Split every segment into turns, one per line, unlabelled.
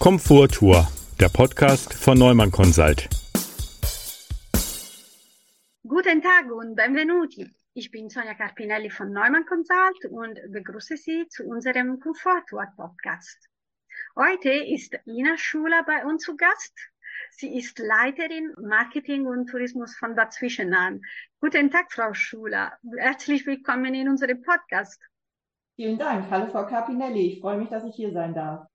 Komforttour, der Podcast von Neumann Consult.
Guten Tag und benvenuti. Ich bin Sonja Carpinelli von Neumann Consult und begrüße Sie zu unserem Komforttour Podcast. Heute ist Ina Schuler bei uns zu Gast. Sie ist Leiterin Marketing und Tourismus von Bad Zwischenahn. Guten Tag, Frau Schuler. Herzlich willkommen in unserem Podcast.
Vielen Dank. Hallo, Frau Carpinelli. Ich freue mich, dass ich hier sein darf.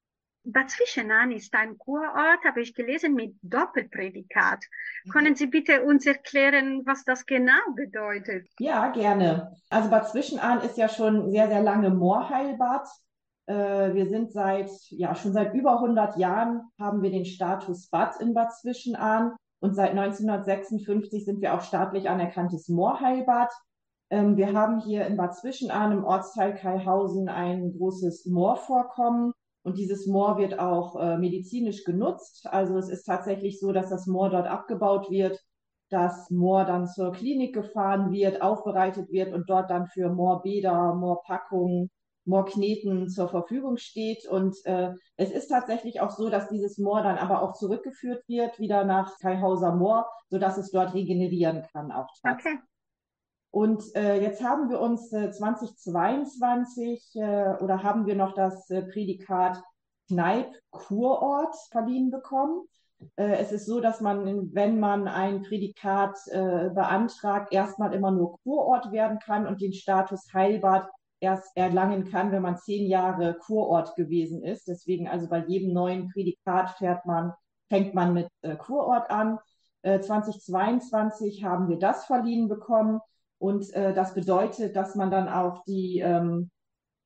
Bad Zwischenahn ist ein Kurort, habe ich gelesen, mit Doppelprädikat. Mhm. Können Sie bitte uns erklären, was das genau bedeutet?
Ja, gerne. Also Bad Zwischenahn ist ja schon sehr, sehr lange Moorheilbad. Äh, wir sind seit, ja, schon seit über 100 Jahren haben wir den Status Bad in Bad Zwischenahn und seit 1956 sind wir auch staatlich anerkanntes Moorheilbad. Ähm, wir haben hier in Bad Zwischenahn im Ortsteil Kaihausen ein großes Moorvorkommen. Und dieses Moor wird auch äh, medizinisch genutzt. Also es ist tatsächlich so, dass das Moor dort abgebaut wird, das Moor dann zur Klinik gefahren wird, aufbereitet wird und dort dann für Moorbäder, Moorpackungen, Moorkneten zur Verfügung steht. Und äh, es ist tatsächlich auch so, dass dieses Moor dann aber auch zurückgeführt wird, wieder nach Kaihauser Moor, sodass es dort regenerieren kann auch
Okay.
Und äh, jetzt haben wir uns äh, 2022 äh, oder haben wir noch das äh, Prädikat Kneip Kurort verliehen bekommen. Äh, es ist so, dass man, wenn man ein Prädikat äh, beantragt, erstmal immer nur Kurort werden kann und den Status Heilbad erst erlangen kann, wenn man zehn Jahre Kurort gewesen ist. Deswegen also bei jedem neuen Prädikat fährt man, fängt man mit äh, Kurort an. Äh, 2022 haben wir das verliehen bekommen. Und äh, das bedeutet, dass man dann auch die, ähm,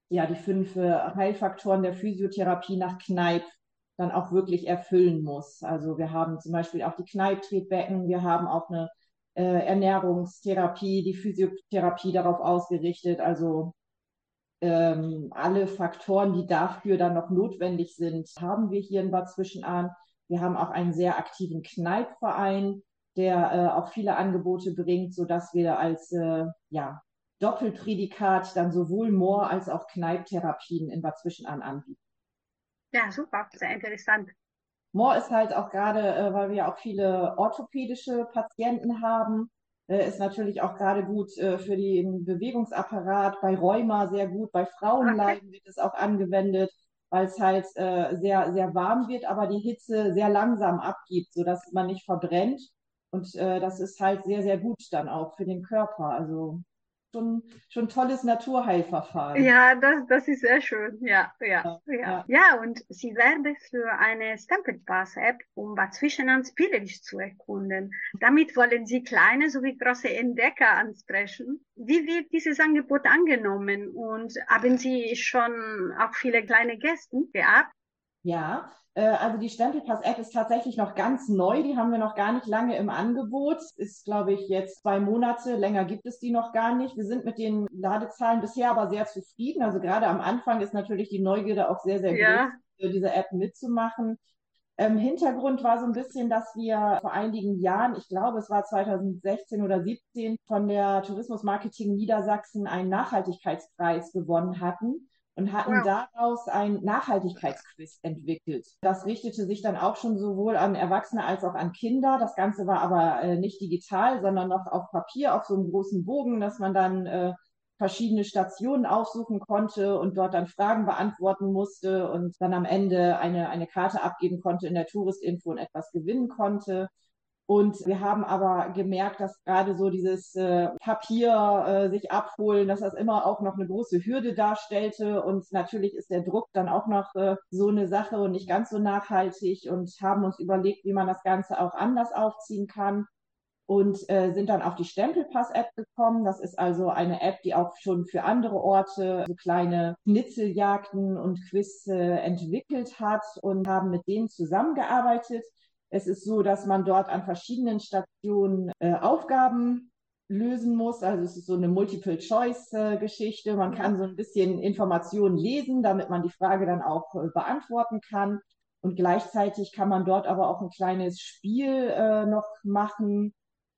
ja, die fünf äh, Heilfaktoren der Physiotherapie nach Kneipp dann auch wirklich erfüllen muss. Also wir haben zum Beispiel auch die Kneipptretbecken, wir haben auch eine äh, Ernährungstherapie, die Physiotherapie darauf ausgerichtet. Also ähm, alle Faktoren, die dafür dann noch notwendig sind, haben wir hier in Bad Zwischenahn. Wir haben auch einen sehr aktiven Kneippverein, der äh, auch viele Angebote bringt, sodass wir als äh, ja, Doppelprädikat dann sowohl Moor- als auch Kneipptherapien in Bad Zwischenahn anbieten.
Ja, super, sehr interessant.
Moor ist halt auch gerade, äh, weil wir auch viele orthopädische Patienten haben, äh, ist natürlich auch gerade gut äh, für den Bewegungsapparat, bei Rheuma sehr gut, bei Frauenleiden okay. wird es auch angewendet, weil es halt äh, sehr, sehr warm wird, aber die Hitze sehr langsam abgibt, sodass man nicht verbrennt. Und äh, das ist halt sehr, sehr gut dann auch für den Körper. Also schon, schon tolles Naturheilverfahren.
Ja, das, das ist sehr schön. Ja, ja, ja. Ja, ja und sie werbe für eine Stempelpass-App, um Bad Zwischenahn spielerisch zu erkunden. Damit wollen sie kleine sowie große Entdecker ansprechen. Wie wird dieses Angebot angenommen? Und haben Sie schon auch viele kleine Gäste gehabt?
Ja, also die Stempelpass-App ist tatsächlich noch ganz neu. Die haben wir noch gar nicht lange im Angebot. Ist, glaube ich, jetzt zwei Monate. Länger gibt es die noch gar nicht. Wir sind mit den Ladezahlen bisher aber sehr zufrieden. Also gerade am Anfang ist natürlich die Neugierde auch sehr, sehr ja. groß, diese App mitzumachen. Ähm, Hintergrund war so ein bisschen, dass wir vor einigen Jahren, ich glaube, es war 2016 oder 2017, von der Tourismus Marketing Niedersachsen einen Nachhaltigkeitspreis gewonnen hatten und hatten wow. daraus ein Nachhaltigkeitsquiz entwickelt. Das richtete sich dann auch schon sowohl an Erwachsene als auch an Kinder. Das Ganze war aber äh, nicht digital, sondern noch auf Papier, auf so einem großen Bogen, dass man dann äh, verschiedene Stationen aufsuchen konnte und dort dann Fragen beantworten musste und dann am Ende eine, eine Karte abgeben konnte in der Touristinfo und etwas gewinnen konnte. Und wir haben aber gemerkt, dass gerade so dieses äh, Papier äh, sich abholen, dass das immer auch noch eine große Hürde darstellte. Und natürlich ist der Druck dann auch noch äh, so eine Sache und nicht ganz so nachhaltig und haben uns überlegt, wie man das Ganze auch anders aufziehen kann und äh, sind dann auf die Stempelpass-App gekommen. Das ist also eine App, die auch schon für andere Orte so kleine Schnitzeljagden und Quiz äh, entwickelt hat und haben mit denen zusammengearbeitet. Es ist so, dass man dort an verschiedenen Stationen äh, Aufgaben lösen muss. Also es ist so eine Multiple-Choice-Geschichte. Man kann so ein bisschen Informationen lesen, damit man die Frage dann auch äh, beantworten kann. Und gleichzeitig kann man dort aber auch ein kleines Spiel äh, noch machen.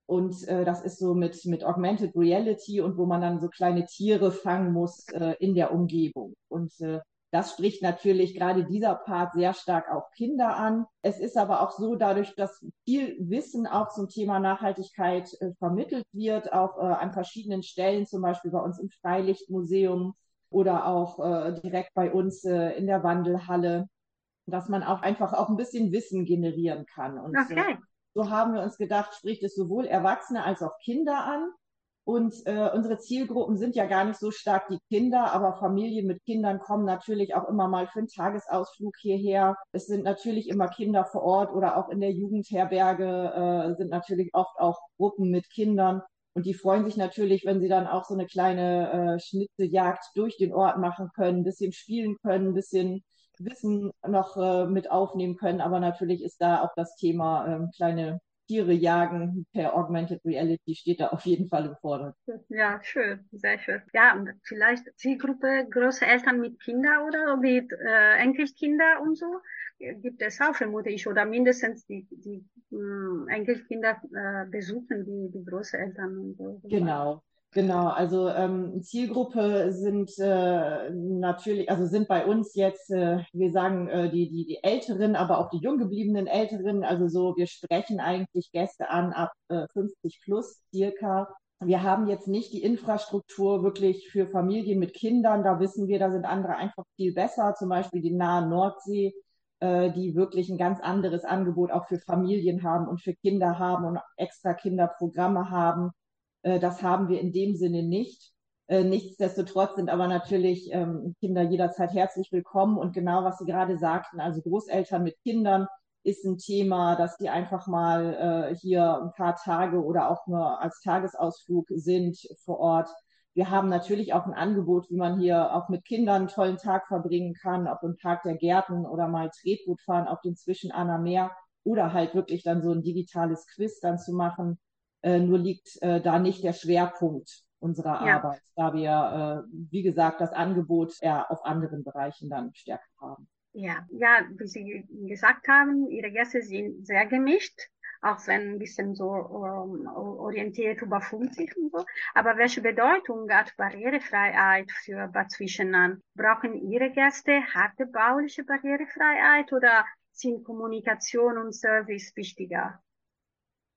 Und äh, das ist so mit, mit Augmented Reality und wo man dann so kleine Tiere fangen muss äh, in der Umgebung. Und äh, Das spricht natürlich gerade dieser Part sehr stark auch Kinder an. Es ist aber auch so, dadurch, dass viel Wissen auch zum Thema Nachhaltigkeit äh, vermittelt wird, auch äh, an verschiedenen Stellen, zum Beispiel bei uns im Freilichtmuseum oder auch äh, direkt bei uns äh, in der Wandelhalle, dass man auch einfach auch ein bisschen Wissen generieren kann. Und okay. so haben wir uns gedacht, spricht es sowohl Erwachsene als auch Kinder an. Und äh, unsere Zielgruppen sind ja gar nicht so stark die Kinder, aber Familien mit Kindern kommen natürlich auch immer mal für einen Tagesausflug hierher. Es sind natürlich immer Kinder vor Ort oder auch in der Jugendherberge äh, sind natürlich oft auch Gruppen mit Kindern. Und die freuen sich natürlich, wenn sie dann auch so eine kleine äh, Schnitzeljagd durch den Ort machen können, bisschen spielen können, bisschen Wissen noch äh, mit aufnehmen können. Aber natürlich ist da auch das Thema äh, kleine Tiere jagen per Augmented Reality steht da auf jeden Fall im Vordergrund.
Ja, schön, sehr schön. Ja, und vielleicht Zielgruppe Großeltern mit Kindern oder mit äh, Enkelkinder und so gibt es auch, vermute ich, oder mindestens die, die äh, Enkelkinder äh, besuchen die, die Großeltern und so.
Genau. Genau, also ähm, Zielgruppe sind äh, natürlich, also sind bei uns jetzt, äh, wir sagen äh, die, die, die Älteren, aber auch die jung gebliebenen Älteren. Also so, wir sprechen eigentlich Gäste an ab äh, 50 plus circa. Wir haben jetzt nicht die Infrastruktur wirklich für Familien mit Kindern. Da wissen wir, da sind andere einfach viel besser. Zum Beispiel die nahe Nordsee, äh, die wirklich ein ganz anderes Angebot auch für Familien haben und für Kinder haben und extra Kinderprogramme haben äh, das haben wir in dem Sinne nicht. Äh, nichtsdestotrotz sind aber natürlich ähm, Kinder jederzeit herzlich willkommen und genau, was Sie gerade sagten, also Großeltern mit Kindern ist ein Thema, dass die einfach mal äh, hier ein paar Tage oder auch nur als Tagesausflug sind vor Ort. Wir haben natürlich auch ein Angebot, wie man hier auch mit Kindern einen tollen Tag verbringen kann, ob im Tag der Gärten oder mal Tretboot fahren auf den Zwischenanner Meer oder halt wirklich dann so ein digitales Quiz dann zu machen. Äh, nur liegt äh, da nicht der Schwerpunkt unserer ja. Arbeit, da wir, äh, wie gesagt, das Angebot eher auf anderen Bereichen dann stärker haben.
Ja, ja, wie Sie gesagt haben, Ihre Gäste sind sehr gemischt, auch wenn ein bisschen so um, ähm, orientiert über 50 und so. Aber welche Bedeutung hat Barrierefreiheit für Bad Zwischenahn? Brauchen Ihre Gäste harte bauliche Barrierefreiheit oder sind Kommunikation und Service wichtiger?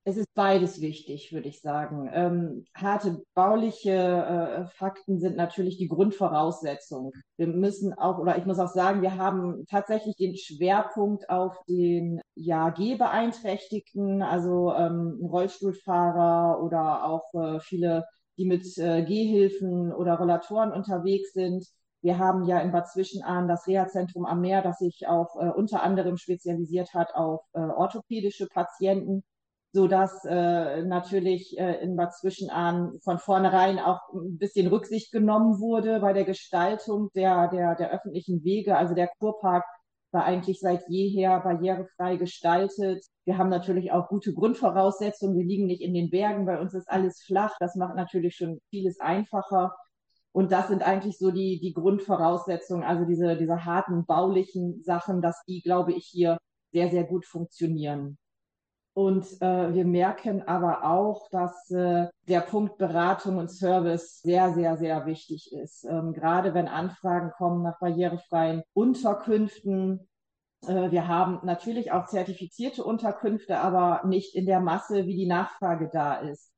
Es ist beides wichtig, würde ich sagen. Ähm, harte bauliche äh, Fakten sind natürlich die Grundvoraussetzung. Wir müssen auch, oder ich muss auch sagen, wir haben tatsächlich den Schwerpunkt auf den ja, Gehbeeinträchtigten, also ähm, Rollstuhlfahrer oder auch äh, viele, die mit äh, Gehhilfen oder Rollatoren unterwegs sind. Wir haben ja in Bad Zwischenahn das Reha-Zentrum am Meer, das sich auch äh, unter anderem spezialisiert hat auf äh, orthopädische Patienten so dass äh, natürlich äh, in Bad Zwischenahn von vornherein auch ein bisschen Rücksicht genommen wurde bei der Gestaltung der, der, der öffentlichen Wege. Also der Kurpark war eigentlich seit jeher barrierefrei gestaltet. Wir haben natürlich auch gute Grundvoraussetzungen. Wir liegen nicht in den Bergen. Bei uns ist alles flach. Das macht natürlich schon vieles einfacher. Und das sind eigentlich so die, die Grundvoraussetzungen, also diese, diese harten baulichen Sachen, dass die, glaube ich, hier sehr, sehr gut funktionieren. Und äh, wir merken aber auch, dass äh, der Punkt Beratung und Service sehr, sehr, sehr wichtig ist. Ähm, gerade wenn Anfragen kommen nach barrierefreien Unterkünften. Äh, wir haben natürlich auch zertifizierte Unterkünfte, aber nicht in der Masse, wie die Nachfrage da ist.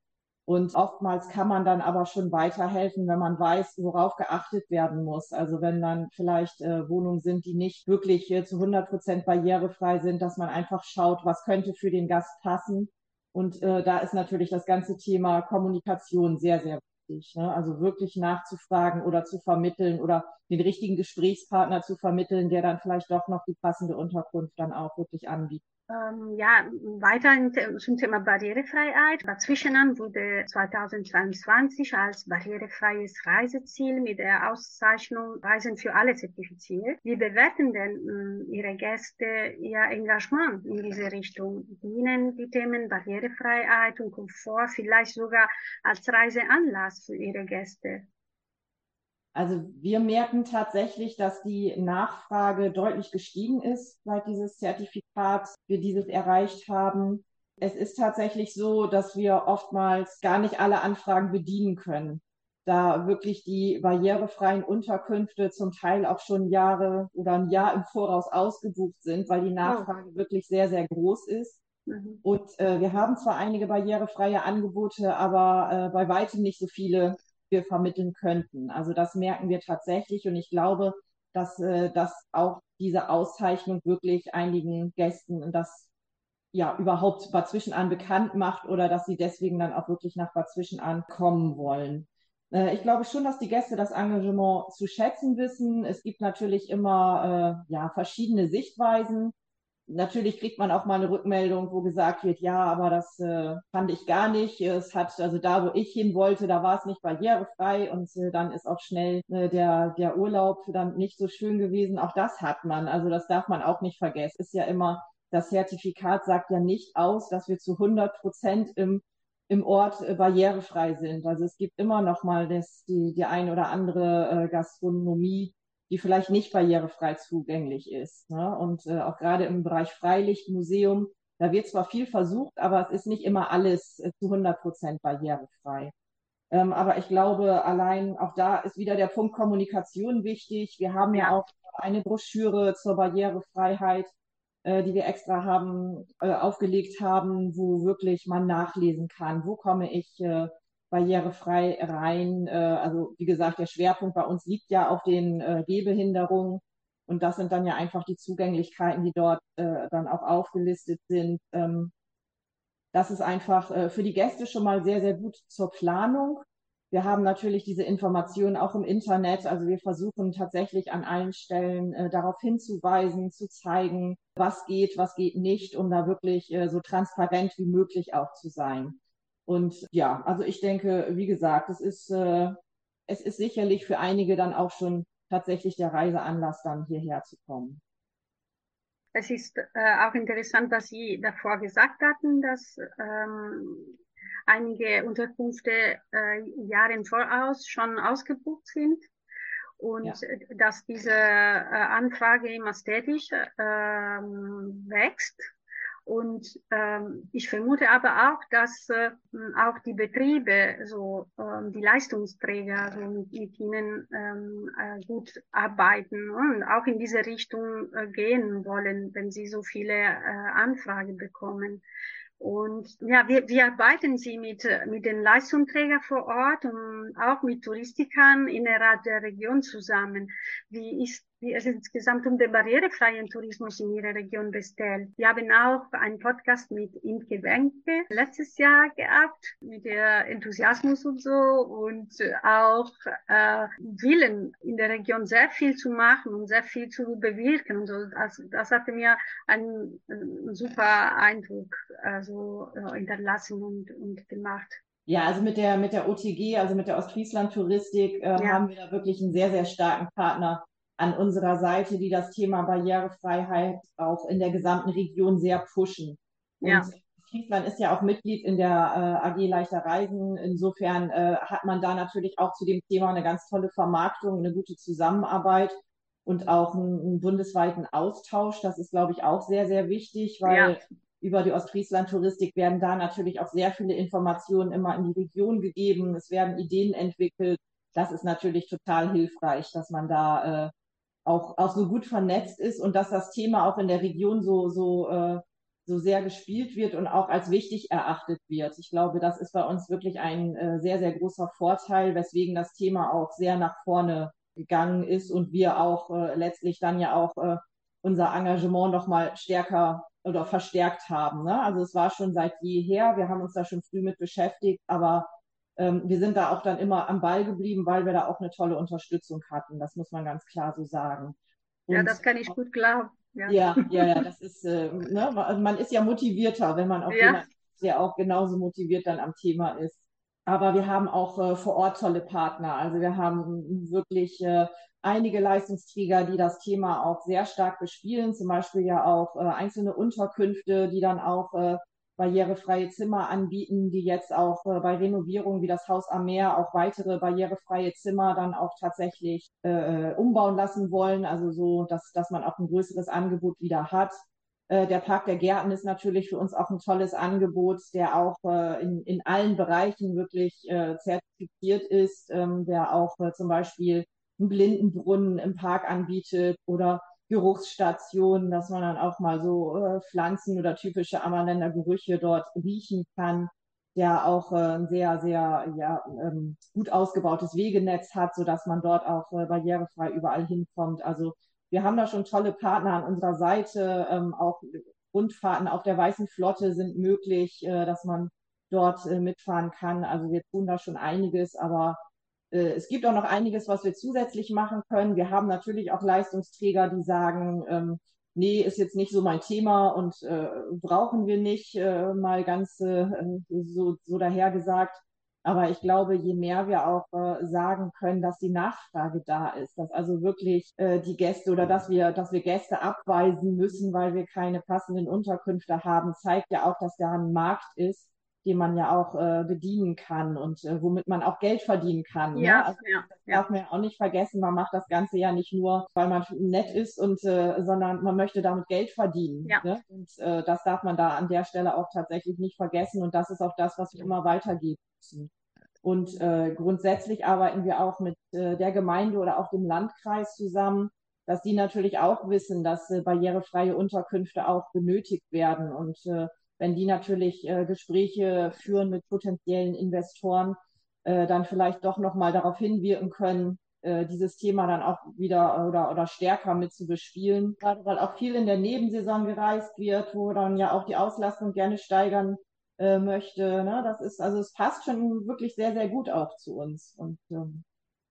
Und oftmals kann man dann aber schon weiterhelfen, wenn man weiß, worauf geachtet werden muss. Also wenn dann vielleicht äh, Wohnungen sind, die nicht wirklich äh, zu 100 Prozent barrierefrei sind, dass man einfach schaut, was könnte für den Gast passen. Und äh, da ist natürlich das ganze Thema Kommunikation sehr, sehr wichtig. Ne? Also wirklich nachzufragen oder zu vermitteln oder den richtigen Gesprächspartner zu vermitteln, der dann vielleicht doch noch die passende Unterkunft dann auch wirklich anbietet.
Ähm, ja, weiter zum Thema Barrierefreiheit. Bad wurde 2022 als barrierefreies Reiseziel mit der Auszeichnung Reisen für alle zertifiziert. Wie bewerten denn äh, Ihre Gäste Ihr Engagement in diese Richtung? Dienen die Themen Barrierefreiheit und Komfort vielleicht sogar als Reiseanlass für Ihre Gäste?
Also wir merken tatsächlich, dass die Nachfrage deutlich gestiegen ist, seit dieses Zertifikat wir dieses erreicht haben. Es ist tatsächlich so, dass wir oftmals gar nicht alle Anfragen bedienen können. da wirklich die barrierefreien Unterkünfte zum Teil auch schon Jahre oder ein Jahr im Voraus ausgebucht sind, weil die Nachfrage oh. wirklich sehr, sehr groß ist. Mhm. Und äh, wir haben zwar einige barrierefreie Angebote, aber äh, bei weitem nicht so viele wir vermitteln könnten. Also das merken wir tatsächlich und ich glaube, dass, äh, dass auch diese Auszeichnung wirklich einigen Gästen das ja überhaupt Bad Zwischenahn bekannt macht oder dass sie deswegen dann auch wirklich nach Bad Zwischenahn kommen wollen. Äh, ich glaube schon, dass die Gäste das Engagement zu schätzen wissen. Es gibt natürlich immer äh, ja, verschiedene Sichtweisen. Natürlich kriegt man auch mal eine Rückmeldung, wo gesagt wird, ja, aber das äh, fand ich gar nicht. Es hat, also da, wo ich hin wollte, da war es nicht barrierefrei und äh, dann ist auch schnell äh, der, der Urlaub dann nicht so schön gewesen. Auch das hat man. Also das darf man auch nicht vergessen. Ist ja immer, das Zertifikat sagt ja nicht aus, dass wir zu 100 Prozent im im Ort äh, barrierefrei sind. Also es gibt immer noch mal das, die, die ein oder andere äh, Gastronomie, die vielleicht nicht barrierefrei zugänglich ist. Ne? Und äh, auch gerade im Bereich Freilichtmuseum, da wird zwar viel versucht, aber es ist nicht immer alles äh, zu 100 Prozent barrierefrei. Ähm, aber ich glaube, allein auch da ist wieder der Punkt Kommunikation wichtig. Wir haben ja, ja auch eine Broschüre zur Barrierefreiheit äh, die wir extra haben, äh, aufgelegt haben, wo wirklich man nachlesen kann, wo komme ich äh, barrierefrei rein. Äh, also wie gesagt, der Schwerpunkt bei uns liegt ja auf den äh, Gehbehinderungen. Und das sind dann ja einfach die Zugänglichkeiten, die dort äh, dann auch aufgelistet sind. Ähm, das ist einfach für die Gäste schon mal sehr, sehr gut zur Planung. Wir haben natürlich diese Informationen auch im Internet. Also wir versuchen tatsächlich an allen Stellen äh, darauf hinzuweisen, zu zeigen, was geht, was geht nicht, um da wirklich äh, so transparent wie möglich auch zu sein. Und ja, also ich denke, wie gesagt, es ist, äh, es ist sicherlich für einige dann auch schon tatsächlich der Reiseanlass, dann hierher zu kommen.
Es ist äh, auch interessant, was Sie davor gesagt hatten, dass ähm, einige Unterkünfte äh, Jahre im Voraus schon ausgebucht sind und ja. dass diese äh, Anfrage immer stetig ähm, wächst. Und ähm, ich vermute aber auch, dass äh, auch die Betriebe, so ähm, die Leistungsträger, so mit, mit ihnen ähm, äh, gut arbeiten und auch in diese Richtung äh, gehen wollen, wenn sie so viele äh, Anfragen bekommen. Und ja, wir, wir arbeiten sie mit, mit den Leistungsträgern vor Ort und auch mit Touristikern innerhalb der Region zusammen. Wie ist wie es insgesamt um den barrierefreien Tourismus in Ihrer Region bestellt. Wir haben auch einen Podcast mit Imke Wenke letztes Jahr gehabt, mit der Enthusiasmus und so und auch äh, Willen in der Region sehr viel zu machen und sehr viel zu bewirken und so. Also, das hatte mir einen, einen super Eindruck also, äh, hinterlassen und, und gemacht.
Ja, also mit der, mit der OTG, also mit der Ostfriesland Touristik, äh, ja. haben wir da wirklich einen sehr, sehr starken Partner an unserer Seite, die das Thema Barrierefreiheit auch in der gesamten Region sehr pushen. Und ja. Friesland ist ja auch Mitglied in der äh, AG Leichter Reisen. Insofern äh, hat man da natürlich auch zu dem Thema eine ganz tolle Vermarktung, eine gute Zusammenarbeit und auch einen, einen bundesweiten Austausch. Das ist, glaube ich, auch sehr, sehr wichtig, weil ja. über die Ostfriesland-Touristik werden da natürlich auch sehr viele Informationen immer in die Region gegeben. Es werden Ideen entwickelt. Das ist natürlich total hilfreich, dass man da äh, auch, auch so gut vernetzt ist und dass das Thema auch in der Region so, so, äh, so sehr gespielt wird und auch als wichtig erachtet wird. Ich glaube, das ist bei uns wirklich ein äh, sehr, sehr großer Vorteil, weswegen das Thema auch sehr nach vorne gegangen ist und wir auch äh, letztlich dann ja auch äh, unser Engagement nochmal stärker oder verstärkt haben. Ne? Also es war schon seit jeher, wir haben uns da schon früh mit beschäftigt, aber ähm, wir sind da auch dann immer am Ball geblieben, weil wir da auch eine tolle Unterstützung hatten. Das muss man ganz klar so sagen.
Und ja, das kann ich gut glauben.
Ja, ja, ja, ja das ist, äh, ne, man ist ja motivierter, wenn man auch ja. jemand, der auch genauso motiviert dann am Thema ist. Aber wir haben auch äh, vor Ort tolle Partner. Also wir haben wirklich äh, einige Leistungsträger, die das Thema auch sehr stark bespielen. Zum Beispiel ja auch äh, einzelne Unterkünfte, die dann auch äh, barrierefreie Zimmer anbieten, die jetzt auch äh, bei Renovierungen wie das Haus am Meer auch weitere barrierefreie Zimmer dann auch tatsächlich äh, umbauen lassen wollen. Also so, dass, dass man auch ein größeres Angebot wieder hat. Äh, der Park der Gärten ist natürlich für uns auch ein tolles Angebot, der auch äh, in, in allen Bereichen wirklich äh, zertifiziert ist, ähm, der auch äh, zum Beispiel einen Blindenbrunnen im Park anbietet oder Geruchsstationen, dass man dann auch mal so äh, Pflanzen oder typische Ammerländer Gerüche dort riechen kann, der auch äh, ein sehr, sehr ja, ähm, gut ausgebautes Wegenetz hat, sodass man dort auch äh, barrierefrei überall hinkommt. Also wir haben da schon tolle Partner an unserer Seite. Ähm, auch Rundfahrten auf der Weißen Flotte sind möglich, äh, dass man dort äh, mitfahren kann. Also wir tun da schon einiges, aber es gibt auch noch einiges, was wir zusätzlich machen können. Wir haben natürlich auch Leistungsträger, die sagen, ähm, nee, ist jetzt nicht so mein Thema und äh, brauchen wir nicht, äh, mal ganz äh, so, so dahergesagt. Aber ich glaube, je mehr wir auch äh, sagen können, dass die Nachfrage da ist, dass also wirklich äh, die Gäste oder dass wir, dass wir Gäste abweisen müssen, weil wir keine passenden Unterkünfte haben, zeigt ja auch, dass da ein Markt ist, den man ja auch äh, bedienen kann und äh, womit man auch Geld verdienen kann. Ne? Ja, ne? also, ja, das ja. darf man ja auch nicht vergessen. Man macht das Ganze ja nicht nur, weil man nett ist und, äh, sondern man möchte damit Geld verdienen. Ja. Ne? Und äh, das darf man da an der Stelle auch tatsächlich nicht vergessen. Und das ist auch das, was wir immer weitergeben müssen. Und äh, grundsätzlich arbeiten wir auch mit äh, der Gemeinde oder auch dem Landkreis zusammen, dass die natürlich auch wissen, dass äh, barrierefreie Unterkünfte auch benötigt werden. Und äh, wenn die natürlich äh, Gespräche führen mit potenziellen Investoren, äh, dann vielleicht doch nochmal darauf hinwirken können, äh, dieses Thema dann auch wieder oder, oder stärker mit zu bespielen. Gerade weil auch viel in der Nebensaison gereist wird, wo dann ja auch die Auslastung gerne steigern äh, möchte. Ne? Das ist, also es passt schon wirklich sehr, sehr gut auch zu uns. Und ähm,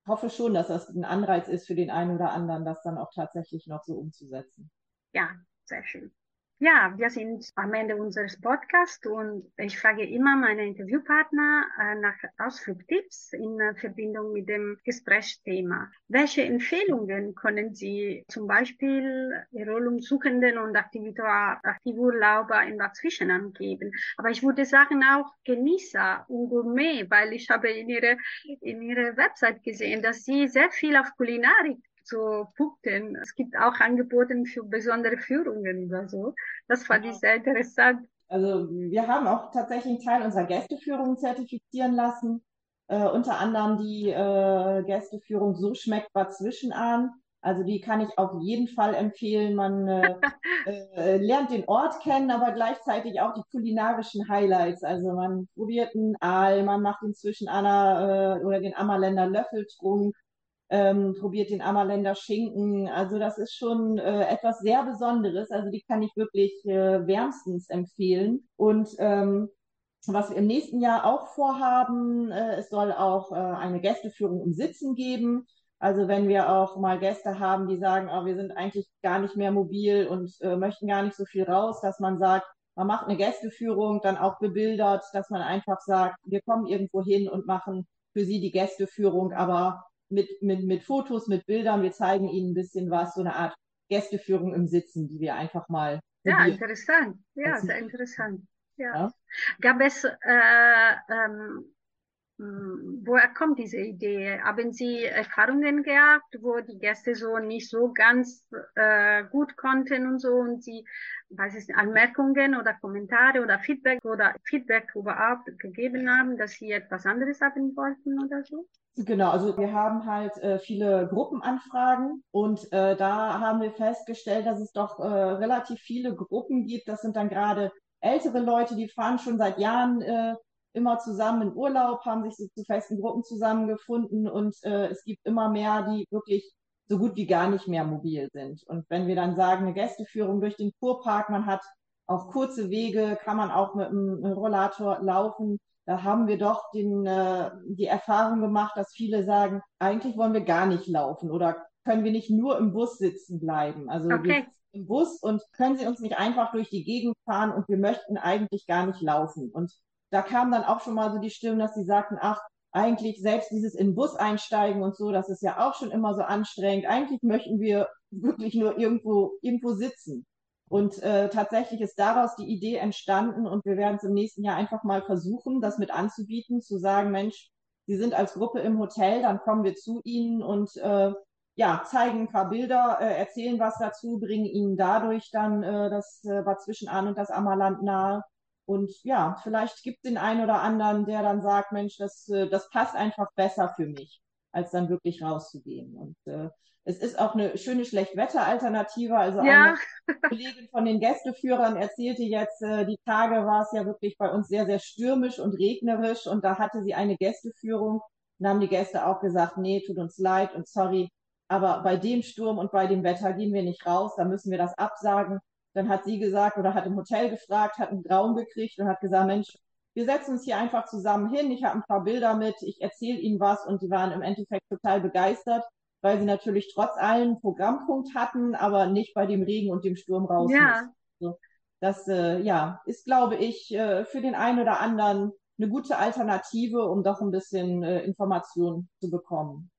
hoffe schon, dass das ein Anreiz ist für den einen oder anderen, das dann auch tatsächlich noch so umzusetzen.
Ja, sehr schön. Ja, wir sind am Ende unseres Podcasts und ich frage immer meine Interviewpartner äh, nach Ausflugtipps in äh, Verbindung mit dem Gesprächsthema. Welche Empfehlungen können Sie zum Beispiel Erholungssuchenden und Aktivurlauber in dazwischen angeben? Aber ich würde sagen auch Genießer und Gourmet, weil ich habe in Ihrer in ihre Website gesehen, dass Sie sehr viel auf Kulinarik zu punkten. Es gibt auch Angebote für besondere Führungen oder so. Das fand ich sehr interessant.
Also wir haben auch tatsächlich einen Teil unserer Gästeführung zertifizieren lassen. Äh, unter anderem die äh, Gästeführung So schmeckt was Zwischenahn. Also die kann ich auf jeden Fall empfehlen. Man äh, äh, lernt den Ort kennen, aber gleichzeitig auch die kulinarischen Highlights. Also man probiert einen Aal, man macht den Zwischenahner äh, oder den Ammerländer Löffeltrunk ähm, probiert den Ammerländer Schinken. Also das ist schon äh, etwas sehr Besonderes. Also die kann ich wirklich äh, wärmstens empfehlen. Und ähm, was wir im nächsten Jahr auch vorhaben, äh, es soll auch äh, eine Gästeführung im Sitzen geben. Also wenn wir auch mal Gäste haben, die sagen, oh, wir sind eigentlich gar nicht mehr mobil und äh, möchten gar nicht so viel raus, dass man sagt, man macht eine Gästeführung, dann auch bebildert, dass man einfach sagt, wir kommen irgendwo hin und machen für sie die Gästeführung, aber mit, mit, mit Fotos, mit Bildern. Wir zeigen Ihnen ein bisschen was, so eine Art Gästeführung im Sitzen, die wir einfach mal.
Ja, interessant. Ja, sehr interessant. Ja. ja. Gab es, äh, ähm, hm, woher kommt diese Idee? Haben Sie Erfahrungen gehabt, wo die Gäste so nicht so ganz äh, gut konnten und so und Sie, weiß ich Anmerkungen oder Kommentare oder Feedback oder Feedback überhaupt gegeben haben, dass Sie etwas anderes haben wollten oder so?
Genau, also wir haben halt äh, viele Gruppenanfragen und äh, da haben wir festgestellt, dass es doch äh, relativ viele Gruppen gibt. Das sind dann gerade ältere Leute, die fahren schon seit Jahren äh, immer zusammen in Urlaub, haben sich so zu festen Gruppen zusammengefunden und äh, es gibt immer mehr, die wirklich so gut wie gar nicht mehr mobil sind. Und wenn wir dann sagen, eine Gästeführung durch den Kurpark, man hat auch kurze Wege, kann man auch mit einem Rollator laufen, da haben wir doch den, äh, die Erfahrung gemacht, dass viele sagen, eigentlich wollen wir gar nicht laufen oder können wir nicht nur im Bus sitzen bleiben. Also okay. wir sitzen im Bus und können sie uns nicht einfach durch die Gegend fahren und wir möchten eigentlich gar nicht laufen. Und da kam dann auch schon mal so die Stimme, dass sie sagten, ach, eigentlich selbst dieses in Bus einsteigen und so, das ist ja auch schon immer so anstrengend. Eigentlich möchten wir wirklich nur irgendwo, irgendwo sitzen. Und äh, tatsächlich ist daraus die Idee entstanden und wir werden es im nächsten Jahr einfach mal versuchen, das mit anzubieten, zu sagen, Mensch, Sie sind als Gruppe im Hotel, dann kommen wir zu Ihnen und äh, ja, zeigen ein paar Bilder, äh, erzählen was dazu, bringen ihnen dadurch dann äh, das äh, Bad Zwischenahn und das Ammerland nahe. Und ja, vielleicht gibt es den einen oder anderen, der dann sagt, Mensch, das, äh, das passt einfach besser für mich, als dann wirklich rauszugehen. Und äh, es ist auch eine schöne Schlechtwetteralternative. Also ja. eine Kollegin von den Gästeführern erzählte jetzt, äh, die Tage war es ja wirklich bei uns sehr, sehr stürmisch und regnerisch. Und da hatte sie eine Gästeführung. Dann haben die Gäste auch gesagt, nee, tut uns leid und sorry, aber bei dem Sturm und bei dem Wetter gehen wir nicht raus, da müssen wir das absagen. Dann hat sie gesagt oder hat im Hotel gefragt, hat einen Traum gekriegt und hat gesagt, Mensch, wir setzen uns hier einfach zusammen hin, ich habe ein paar Bilder mit, ich erzähle ihnen was und die waren im Endeffekt total begeistert, weil sie natürlich trotz allem einen Programmpunkt hatten, aber nicht bei dem Regen und dem Sturm raus. Ja. So, das äh, ja, ist, glaube ich, äh, für den einen oder anderen eine gute Alternative, um doch ein bisschen äh, Informationen zu bekommen.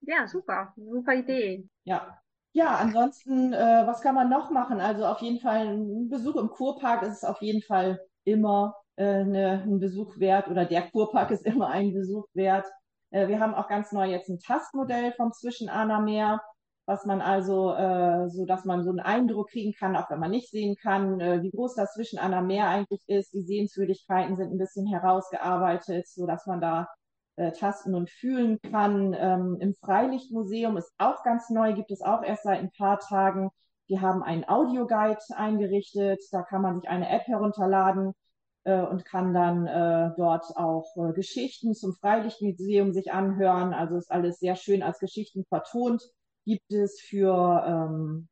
Ja, super, super Idee.
Ja. Ja, ansonsten, äh, was kann man noch machen? Also auf jeden Fall ein Besuch im Kurpark ist auf jeden Fall immer äh, ne, ein Besuch wert oder der Kurpark ist immer ein Besuch wert. Äh, wir haben auch ganz neu jetzt ein Tastmodell vom Zwischenahner Meer, was man also, äh, so dass man so einen Eindruck kriegen kann, auch wenn man nicht sehen kann, äh, wie groß das Zwischenahner Meer eigentlich ist. Die Sehenswürdigkeiten sind ein bisschen herausgearbeitet, so dass man da äh, tasten und fühlen kann. Ähm, Im Freilichtmuseum ist auch ganz neu, gibt es auch erst seit ein paar Tagen. Die haben einen Audioguide eingerichtet. Da kann man sich eine App herunterladen äh, und kann dann äh, dort auch äh, Geschichten zum Freilichtmuseum sich anhören. Also ist alles sehr schön als Geschichten vertont. Gibt es für, ähm,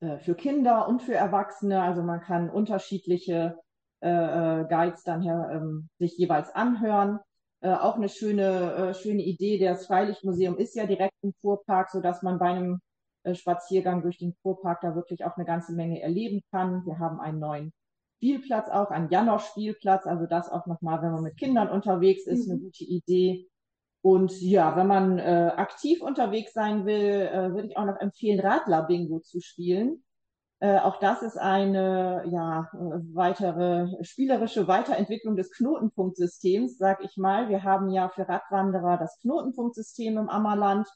äh, für Kinder und für Erwachsene. Also man kann unterschiedliche äh, äh, Guides dann her, ähm, sich jeweils anhören. Äh, auch eine schöne, äh, schöne Idee. Das Freilichtmuseum ist ja direkt im Kurpark, so dass man bei einem äh, Spaziergang durch den Kurpark da wirklich auch eine ganze Menge erleben kann. Wir haben einen neuen Spielplatz auch, einen Janosch-Spielplatz. Also das auch nochmal, wenn man mit Kindern unterwegs ist, mhm. eine gute Idee. Und ja, wenn man äh, aktiv unterwegs sein will, äh, würde ich auch noch empfehlen, Radler-Bingo zu spielen. Äh, auch das ist eine ja, weitere spielerische Weiterentwicklung des Knotenpunktsystems, sag ich mal. Wir haben ja für Radwanderer das Knotenpunktsystem im Ammerland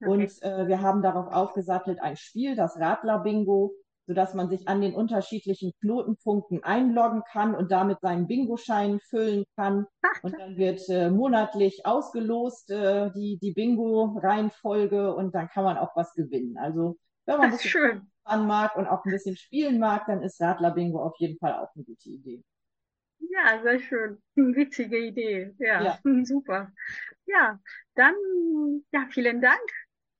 okay. und äh, wir haben darauf aufgesattelt ein Spiel, das Radler-Bingo, sodass man sich an den unterschiedlichen Knotenpunkten einloggen kann und damit seinen Bingo-Schein füllen kann. Und dann wird äh, monatlich ausgelost äh, die, die Bingo-Reihenfolge und dann kann man auch was gewinnen. Also wenn man das, das schön mag und auch ein bisschen spielen mag, dann ist Radler Bingo auf jeden Fall auch eine gute Idee.
Ja, sehr schön. Witzige Idee. Ja, ja. super. Ja, dann, ja, vielen Dank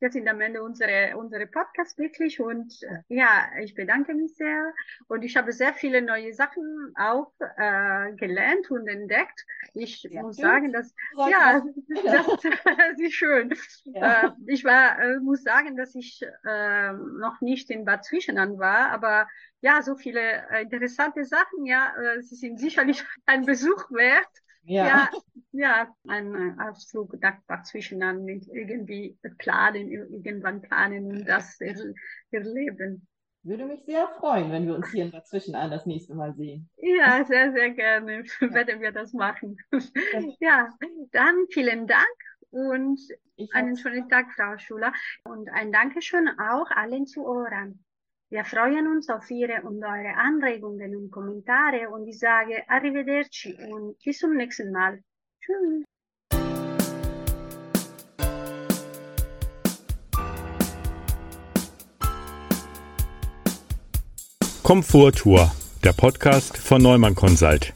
wir sind am Ende unserer unsere Podcast wirklich und ja, ich bedanke mich sehr und ich habe sehr viele neue Sachen auch äh, gelernt und entdeckt. Ich ja, muss sagen, dass ja, das, das ist schön. Ja. Äh, ich war äh, muss sagen, dass ich äh, noch nicht in Bad Zwischenahn war, aber ja, so viele äh, interessante Sachen. Ja, äh, sie sind sicherlich ein Besuch wert. Ja. ja, ein Ausflug nach Zwischenland irgendwie planen, irgendwann planen und das erleben.
Würde mich sehr freuen, wenn wir uns hier dazwischen an das nächste Mal sehen.
Ja, sehr, sehr gerne ja. werden wir das machen. Ja, dann vielen Dank und einen schönen Tag, Frau Schuler. Und ein Dankeschön auch allen Zuhörern. Wir freuen uns auf Ihre und eure Anregungen und Kommentare und ich sage Arrivederci und bis zum nächsten Mal. Tschüss.
Komforttour, der Podcast von Neumann Consult.